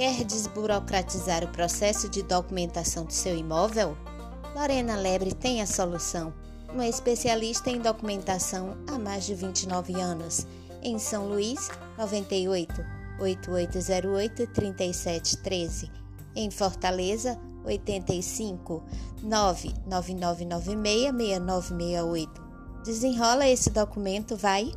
Quer desburocratizar o processo de documentação do seu imóvel? Lorena Lebre tem a solução. Uma especialista em documentação há mais de 29 anos. Em São Luís, 98 8808 3713. Em Fortaleza, 85 99996 6968. Desenrola esse documento, vai!